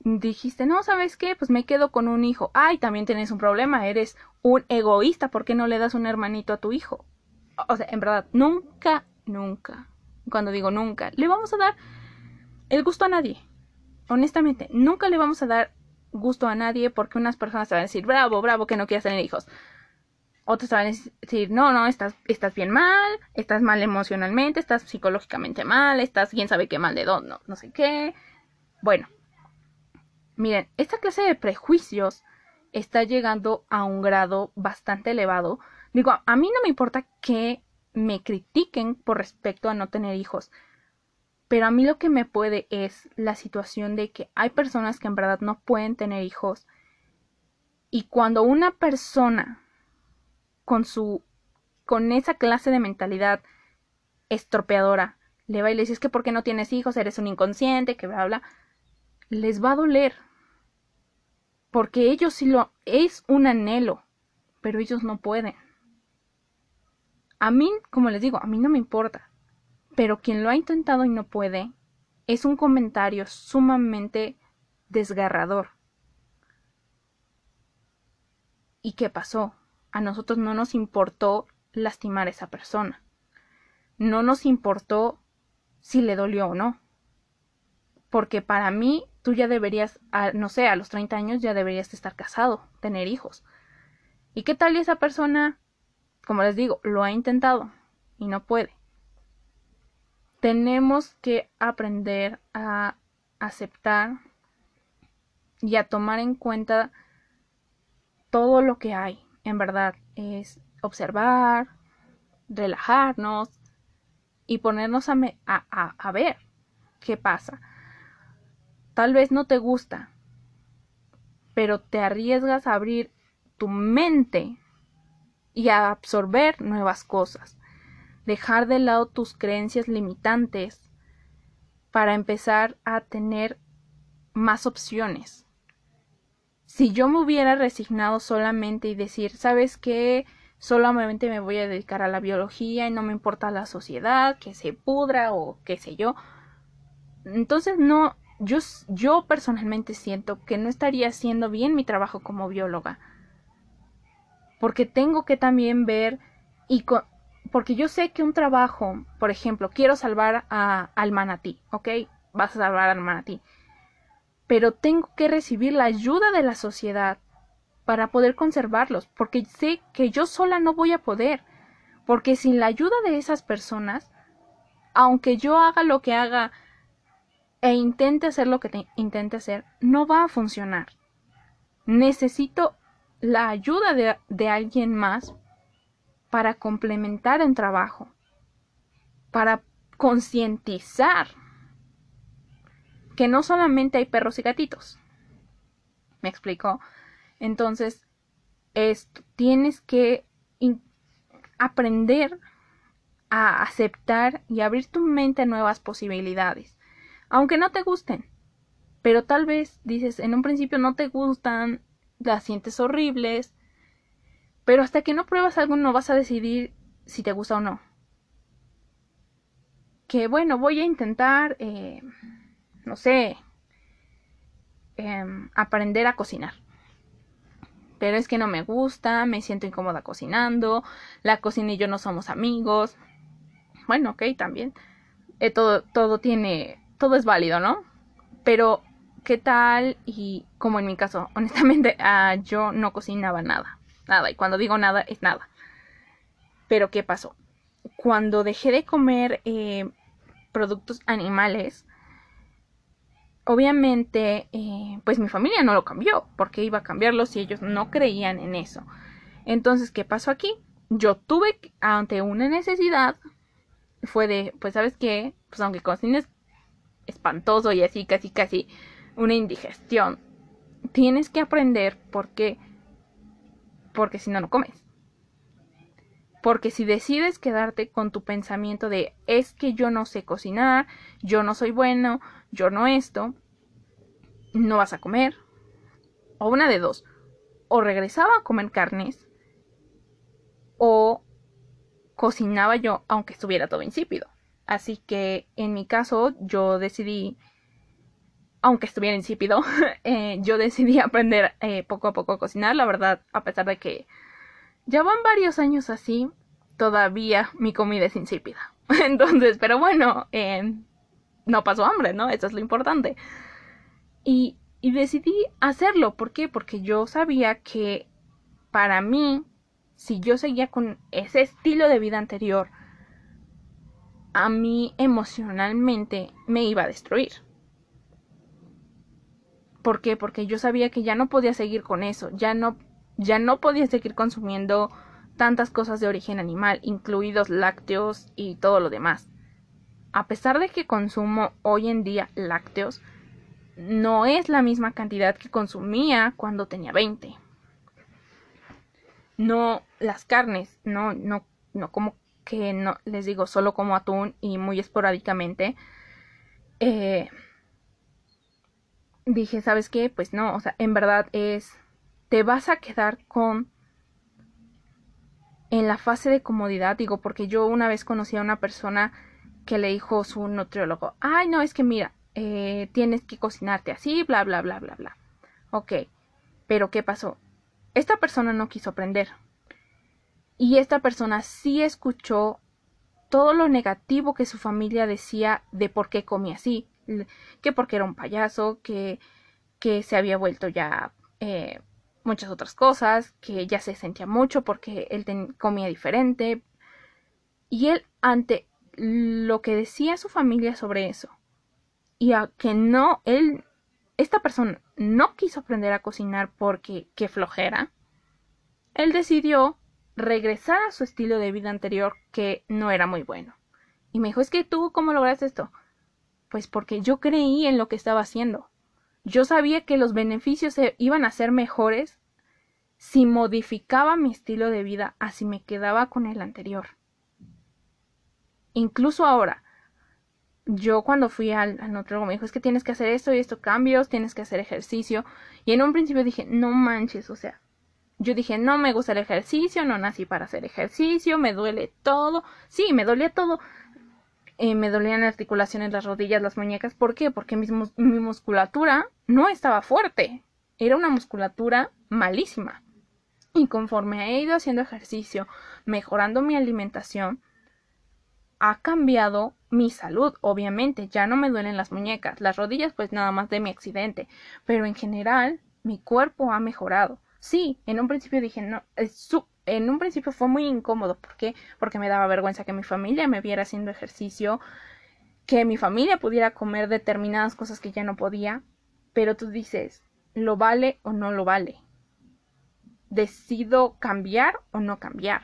dijiste, no, ¿sabes qué? Pues me quedo con un hijo. Ay, también tienes un problema, eres un egoísta, ¿por qué no le das un hermanito a tu hijo? O sea, en verdad, nunca, nunca, cuando digo nunca, le vamos a dar el gusto a nadie. Honestamente, nunca le vamos a dar gusto a nadie porque unas personas te van a decir, bravo, bravo, que no quieras tener hijos. Otros van a decir, no, no, estás, estás bien mal, estás mal emocionalmente, estás psicológicamente mal, estás quién sabe qué mal de dónde, no, no sé qué. Bueno, miren, esta clase de prejuicios está llegando a un grado bastante elevado. Digo, a mí no me importa que me critiquen por respecto a no tener hijos, pero a mí lo que me puede es la situación de que hay personas que en verdad no pueden tener hijos y cuando una persona con su con esa clase de mentalidad estropeadora le va y le dice es que por qué no tienes hijos, eres un inconsciente, que bla bla, les va a doler. Porque ellos sí lo es un anhelo, pero ellos no pueden. A mí, como les digo, a mí no me importa. Pero quien lo ha intentado y no puede, es un comentario sumamente desgarrador. ¿Y qué pasó? A nosotros no nos importó lastimar a esa persona. No nos importó si le dolió o no. Porque para mí, tú ya deberías, no sé, a los 30 años ya deberías estar casado, tener hijos. ¿Y qué tal esa persona, como les digo, lo ha intentado y no puede? Tenemos que aprender a aceptar y a tomar en cuenta todo lo que hay en verdad es observar, relajarnos y ponernos a, a, ver qué pasa. Tal vez no te gusta, pero te arriesgas a abrir tu mente y a absorber nuevas cosas. Dejar de lado tus creencias limitantes para empezar a tener más opciones si yo me hubiera resignado solamente y decir, ¿sabes qué? Solamente me voy a dedicar a la biología y no me importa la sociedad, que se pudra o qué sé yo. Entonces no, yo, yo personalmente siento que no estaría haciendo bien mi trabajo como bióloga. Porque tengo que también ver y porque yo sé que un trabajo, por ejemplo, quiero salvar a, al manatí, ¿ok? Vas a salvar al manatí pero tengo que recibir la ayuda de la sociedad para poder conservarlos, porque sé que yo sola no voy a poder, porque sin la ayuda de esas personas, aunque yo haga lo que haga e intente hacer lo que intente hacer, no va a funcionar. Necesito la ayuda de, de alguien más para complementar un trabajo, para concientizar que no solamente hay perros y gatitos. ¿Me explico? Entonces, tienes que aprender a aceptar y abrir tu mente a nuevas posibilidades, aunque no te gusten. Pero tal vez dices, en un principio no te gustan, las sientes horribles, pero hasta que no pruebas algo no vas a decidir si te gusta o no. Que bueno, voy a intentar, eh, no sé, em, aprender a cocinar. Pero es que no me gusta, me siento incómoda cocinando, la cocina y yo no somos amigos. Bueno, ok, también. Eh, todo, todo tiene, todo es válido, ¿no? Pero, ¿qué tal? Y como en mi caso, honestamente, ah, yo no cocinaba nada nada. Y cuando digo nada, es nada. Pero ¿qué pasó? Cuando dejé de comer eh, productos animales, obviamente, eh, pues mi familia no lo cambió. porque iba a cambiarlo si ellos no creían en eso? Entonces, ¿qué pasó aquí? Yo tuve, ante una necesidad, fue de, pues, ¿sabes qué? Pues aunque cocines espantoso y así, casi, casi una indigestión, tienes que aprender porque porque si no, no comes. Porque si decides quedarte con tu pensamiento de es que yo no sé cocinar, yo no soy bueno, yo no esto, no vas a comer. O una de dos. O regresaba a comer carnes o cocinaba yo aunque estuviera todo insípido. Así que en mi caso yo decidí aunque estuviera insípido, eh, yo decidí aprender eh, poco a poco a cocinar. La verdad, a pesar de que ya van varios años así, todavía mi comida es insípida. Entonces, pero bueno, eh, no pasó hambre, ¿no? Eso es lo importante. Y, y decidí hacerlo. ¿Por qué? Porque yo sabía que para mí, si yo seguía con ese estilo de vida anterior, a mí emocionalmente me iba a destruir. ¿Por qué? Porque yo sabía que ya no podía seguir con eso, ya no, ya no podía seguir consumiendo tantas cosas de origen animal, incluidos lácteos y todo lo demás. A pesar de que consumo hoy en día lácteos, no es la misma cantidad que consumía cuando tenía 20. No, las carnes, no, no, no como que no, les digo, solo como atún y muy esporádicamente. Eh, dije, ¿sabes qué? Pues no, o sea, en verdad es, te vas a quedar con en la fase de comodidad, digo, porque yo una vez conocí a una persona que le dijo su nutriólogo, ay, no, es que mira, eh, tienes que cocinarte así, bla, bla, bla, bla, bla. Ok, pero ¿qué pasó? Esta persona no quiso aprender. Y esta persona sí escuchó todo lo negativo que su familia decía de por qué comía así que porque era un payaso, que, que se había vuelto ya eh, muchas otras cosas, que ya se sentía mucho porque él comía diferente. Y él, ante lo que decía su familia sobre eso, y a que no, él, esta persona no quiso aprender a cocinar porque qué flojera, él decidió regresar a su estilo de vida anterior que no era muy bueno. Y me dijo, es que tú, ¿cómo lograste esto? Pues porque yo creí en lo que estaba haciendo. Yo sabía que los beneficios iban a ser mejores si modificaba mi estilo de vida así me quedaba con el anterior. Incluso ahora, yo cuando fui al, al nutriólogo me dijo, es que tienes que hacer esto y estos cambios, tienes que hacer ejercicio. Y en un principio dije, no manches, o sea, yo dije, no me gusta el ejercicio, no nací para hacer ejercicio, me duele todo. Sí, me dolía todo, eh, me dolían las articulaciones, las rodillas, las muñecas. ¿Por qué? Porque mi, mi musculatura no estaba fuerte. Era una musculatura malísima. Y conforme he ido haciendo ejercicio, mejorando mi alimentación, ha cambiado mi salud, obviamente, ya no me duelen las muñecas, las rodillas pues nada más de mi accidente, pero en general mi cuerpo ha mejorado. Sí, en un principio dije, no, es en un principio fue muy incómodo. ¿Por qué? Porque me daba vergüenza que mi familia me viera haciendo ejercicio, que mi familia pudiera comer determinadas cosas que ya no podía. Pero tú dices, ¿lo vale o no lo vale? decido cambiar o no cambiar.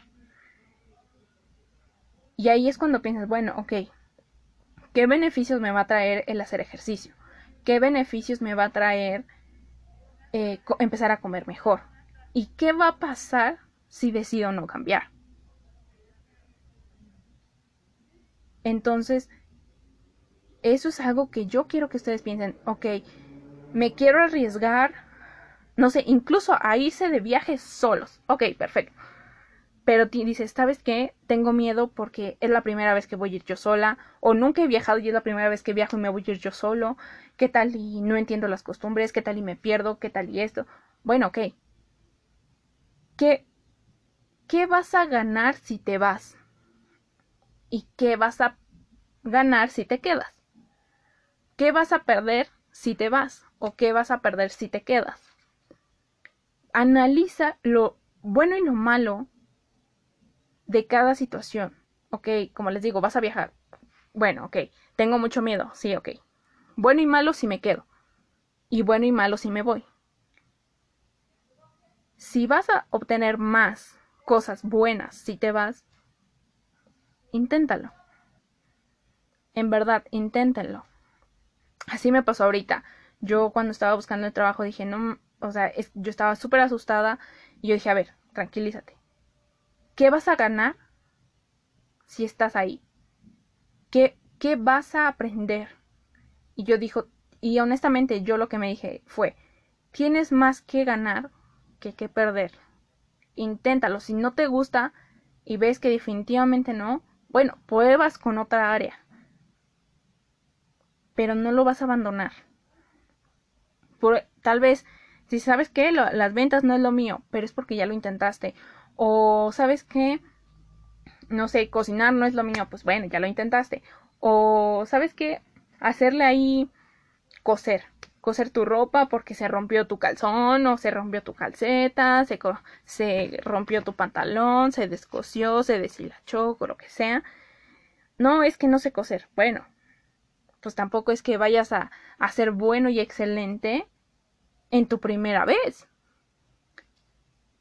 Y ahí es cuando piensas, bueno, ok, ¿qué beneficios me va a traer el hacer ejercicio? ¿Qué beneficios me va a traer eh, empezar a comer mejor? ¿Y qué va a pasar si decido no cambiar? Entonces, eso es algo que yo quiero que ustedes piensen, ok, me quiero arriesgar, no sé, incluso a irse de viajes solos. Ok, perfecto. Pero dices, ¿sabes qué? Tengo miedo porque es la primera vez que voy a ir yo sola, o nunca he viajado y es la primera vez que viajo y me voy a ir yo solo. ¿Qué tal y no entiendo las costumbres? ¿Qué tal y me pierdo? ¿Qué tal y esto? Bueno, ok. ¿Qué, qué vas a ganar si te vas? ¿Y qué vas a ganar si te quedas? ¿Qué vas a perder si te vas? ¿O qué vas a perder si te quedas? Analiza lo bueno y lo malo de cada situación. Ok, como les digo, vas a viajar. Bueno, ok, tengo mucho miedo. Sí, ok. Bueno y malo si me quedo. Y bueno y malo si me voy. Si vas a obtener más cosas buenas si te vas, inténtalo. En verdad, inténtenlo. Así me pasó ahorita. Yo cuando estaba buscando el trabajo dije, no, o sea, yo estaba súper asustada y yo dije, a ver, tranquilízate. ¿Qué vas a ganar si estás ahí? ¿Qué, qué vas a aprender? Y yo dijo, y honestamente yo lo que me dije fue, tienes más que ganar que que perder. Inténtalo. Si no te gusta y ves que definitivamente no, bueno, pruebas con otra área. Pero no lo vas a abandonar. Por, tal vez, si sabes que las ventas no es lo mío, pero es porque ya lo intentaste. O sabes que, no sé, cocinar no es lo mío, pues bueno, ya lo intentaste. O sabes que, hacerle ahí coser coser tu ropa porque se rompió tu calzón o se rompió tu calceta, se, se rompió tu pantalón, se descosió, se deshilachó o lo que sea. No, es que no sé coser. Bueno, pues tampoco es que vayas a, a ser bueno y excelente en tu primera vez.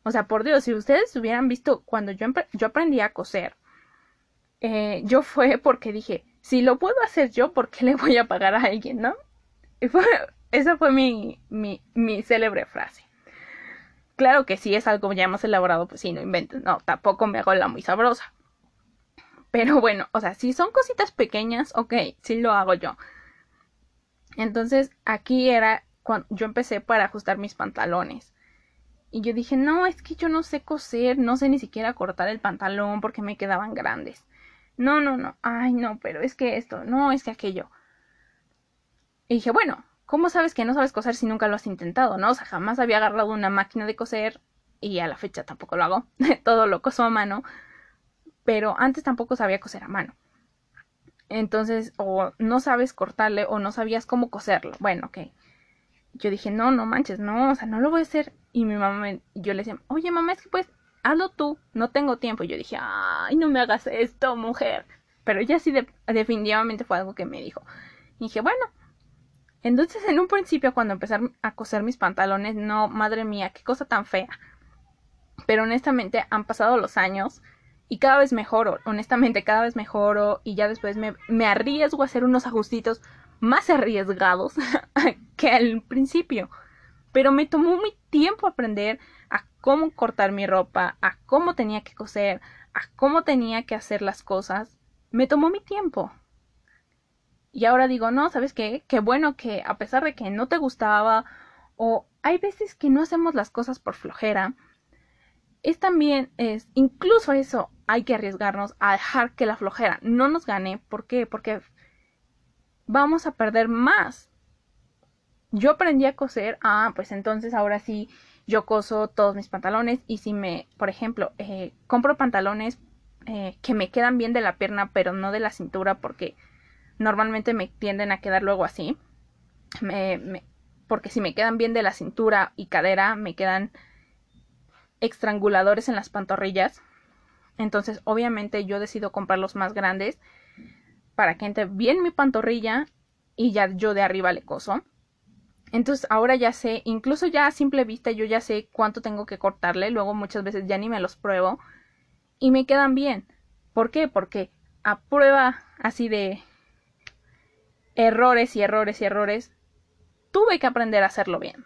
O sea, por Dios, si ustedes hubieran visto cuando yo, yo aprendí a coser, eh, yo fue porque dije, si lo puedo hacer yo, ¿por qué le voy a pagar a alguien, no? Y fue, esa fue mi, mi, mi célebre frase. Claro que si es algo ya hemos elaborado, pues sí, no inventes. No, tampoco me hago la muy sabrosa. Pero bueno, o sea, si son cositas pequeñas, ok, sí lo hago yo. Entonces, aquí era cuando yo empecé para ajustar mis pantalones. Y yo dije, no, es que yo no sé coser, no sé ni siquiera cortar el pantalón porque me quedaban grandes. No, no, no, ay, no, pero es que esto, no, es que aquello. Y dije, bueno, ¿cómo sabes que no sabes coser si nunca lo has intentado, no? O sea, jamás había agarrado una máquina de coser y a la fecha tampoco lo hago, todo lo coso a mano, pero antes tampoco sabía coser a mano. Entonces, o no sabes cortarle o no sabías cómo coserlo. Bueno, ok. Yo dije, no, no manches, no, o sea, no lo voy a hacer. Y mi mamá, yo le decía, oye mamá, es que pues, hazlo tú, no tengo tiempo. Y yo dije, ay, no me hagas esto, mujer. Pero ella sí definitivamente fue algo que me dijo. Y dije, bueno, entonces, en un principio, cuando empecé a coser mis pantalones, no, madre mía, qué cosa tan fea. Pero honestamente, han pasado los años y cada vez mejoro. Honestamente, cada vez mejoro y ya después me, me arriesgo a hacer unos ajustitos más arriesgados que al principio. Pero me tomó muy tiempo aprender a cómo cortar mi ropa, a cómo tenía que coser, a cómo tenía que hacer las cosas. Me tomó mi tiempo. Y ahora digo, no, ¿sabes qué? Qué bueno que a pesar de que no te gustaba o hay veces que no hacemos las cosas por flojera, es también, es, incluso eso, hay que arriesgarnos a dejar que la flojera no nos gane. ¿Por qué? Porque vamos a perder más. Yo aprendí a coser, ah, pues entonces ahora sí, yo coso todos mis pantalones y si me, por ejemplo, eh, compro pantalones eh, que me quedan bien de la pierna, pero no de la cintura porque normalmente me tienden a quedar luego así. porque si me quedan bien de la cintura y cadera, me quedan estranguladores en las pantorrillas. Entonces, obviamente, yo decido comprar los más grandes para que entre bien mi pantorrilla y ya yo de arriba le coso. Entonces ahora ya sé, incluso ya a simple vista yo ya sé cuánto tengo que cortarle, luego muchas veces ya ni me los pruebo y me quedan bien. ¿Por qué? Porque a prueba así de errores y errores y errores, tuve que aprender a hacerlo bien.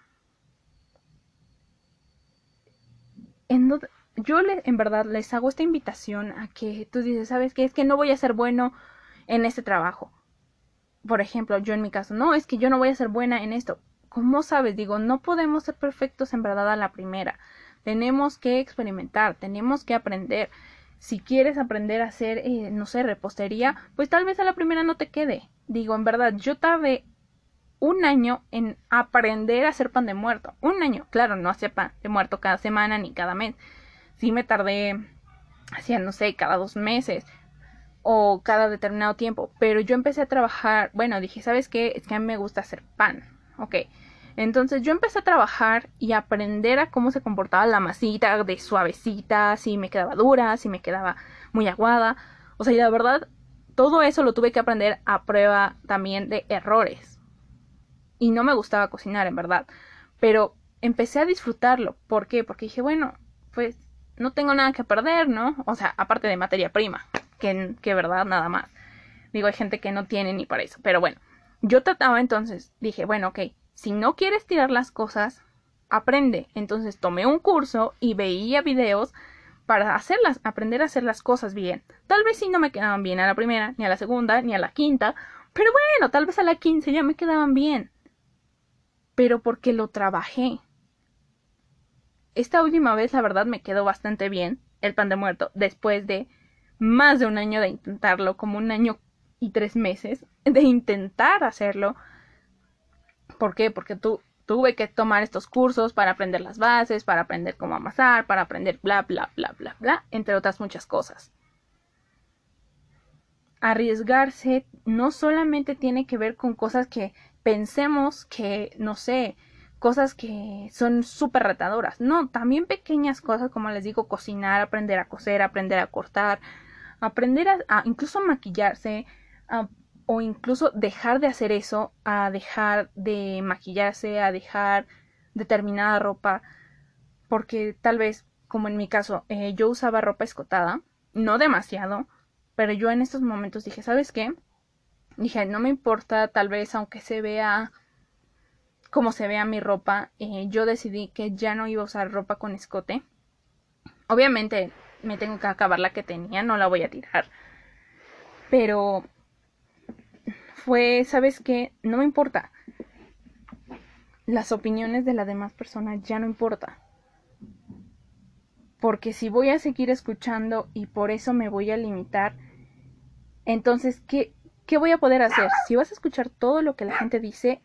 yo en verdad les hago esta invitación a que tú dices, ¿sabes qué? Es que no voy a ser bueno en este trabajo. Por ejemplo, yo en mi caso, no, es que yo no voy a ser buena en esto. ¿Cómo sabes? Digo, no podemos ser perfectos en verdad a la primera. Tenemos que experimentar, tenemos que aprender. Si quieres aprender a hacer, eh, no sé, repostería, pues tal vez a la primera no te quede. Digo, en verdad, yo tardé un año en aprender a hacer pan de muerto. Un año, claro, no hacía pan de muerto cada semana ni cada mes. Sí me tardé, hacía, no sé, cada dos meses o cada determinado tiempo. Pero yo empecé a trabajar, bueno, dije, ¿sabes qué? Es que a mí me gusta hacer pan. Ok. Entonces yo empecé a trabajar y a aprender a cómo se comportaba la masita de suavecita, si me quedaba dura, si me quedaba muy aguada. O sea, y la verdad, todo eso lo tuve que aprender a prueba también de errores. Y no me gustaba cocinar, en verdad. Pero empecé a disfrutarlo. ¿Por qué? Porque dije, bueno, pues no tengo nada que perder, ¿no? O sea, aparte de materia prima, que, que verdad, nada más. Digo, hay gente que no tiene ni para eso. Pero bueno, yo trataba entonces, dije, bueno, ok, si no quieres tirar las cosas, aprende. Entonces tomé un curso y veía videos para hacerlas, aprender a hacer las cosas bien. Tal vez sí no me quedaban bien a la primera, ni a la segunda, ni a la quinta, pero bueno, tal vez a la quince ya me quedaban bien. Pero porque lo trabajé. Esta última vez, la verdad, me quedó bastante bien el pan de muerto, después de más de un año de intentarlo, como un año y tres meses de intentar hacerlo ¿Por qué? Porque tú, tuve que tomar estos cursos para aprender las bases, para aprender cómo amasar, para aprender bla, bla, bla, bla, bla, entre otras muchas cosas. Arriesgarse no solamente tiene que ver con cosas que pensemos que, no sé, cosas que son súper retadoras. No, también pequeñas cosas, como les digo, cocinar, aprender a coser, aprender a cortar, aprender a, a incluso maquillarse, a o incluso dejar de hacer eso, a dejar de maquillarse, a dejar determinada ropa, porque tal vez, como en mi caso, eh, yo usaba ropa escotada, no demasiado, pero yo en estos momentos dije, ¿sabes qué? Dije, no me importa, tal vez aunque se vea como se vea mi ropa, eh, yo decidí que ya no iba a usar ropa con escote. Obviamente me tengo que acabar la que tenía, no la voy a tirar. Pero fue, ¿sabes qué? No me importa. Las opiniones de la demás persona ya no importa. Porque si voy a seguir escuchando y por eso me voy a limitar, entonces, ¿qué, ¿qué voy a poder hacer? Si vas a escuchar todo lo que la gente dice,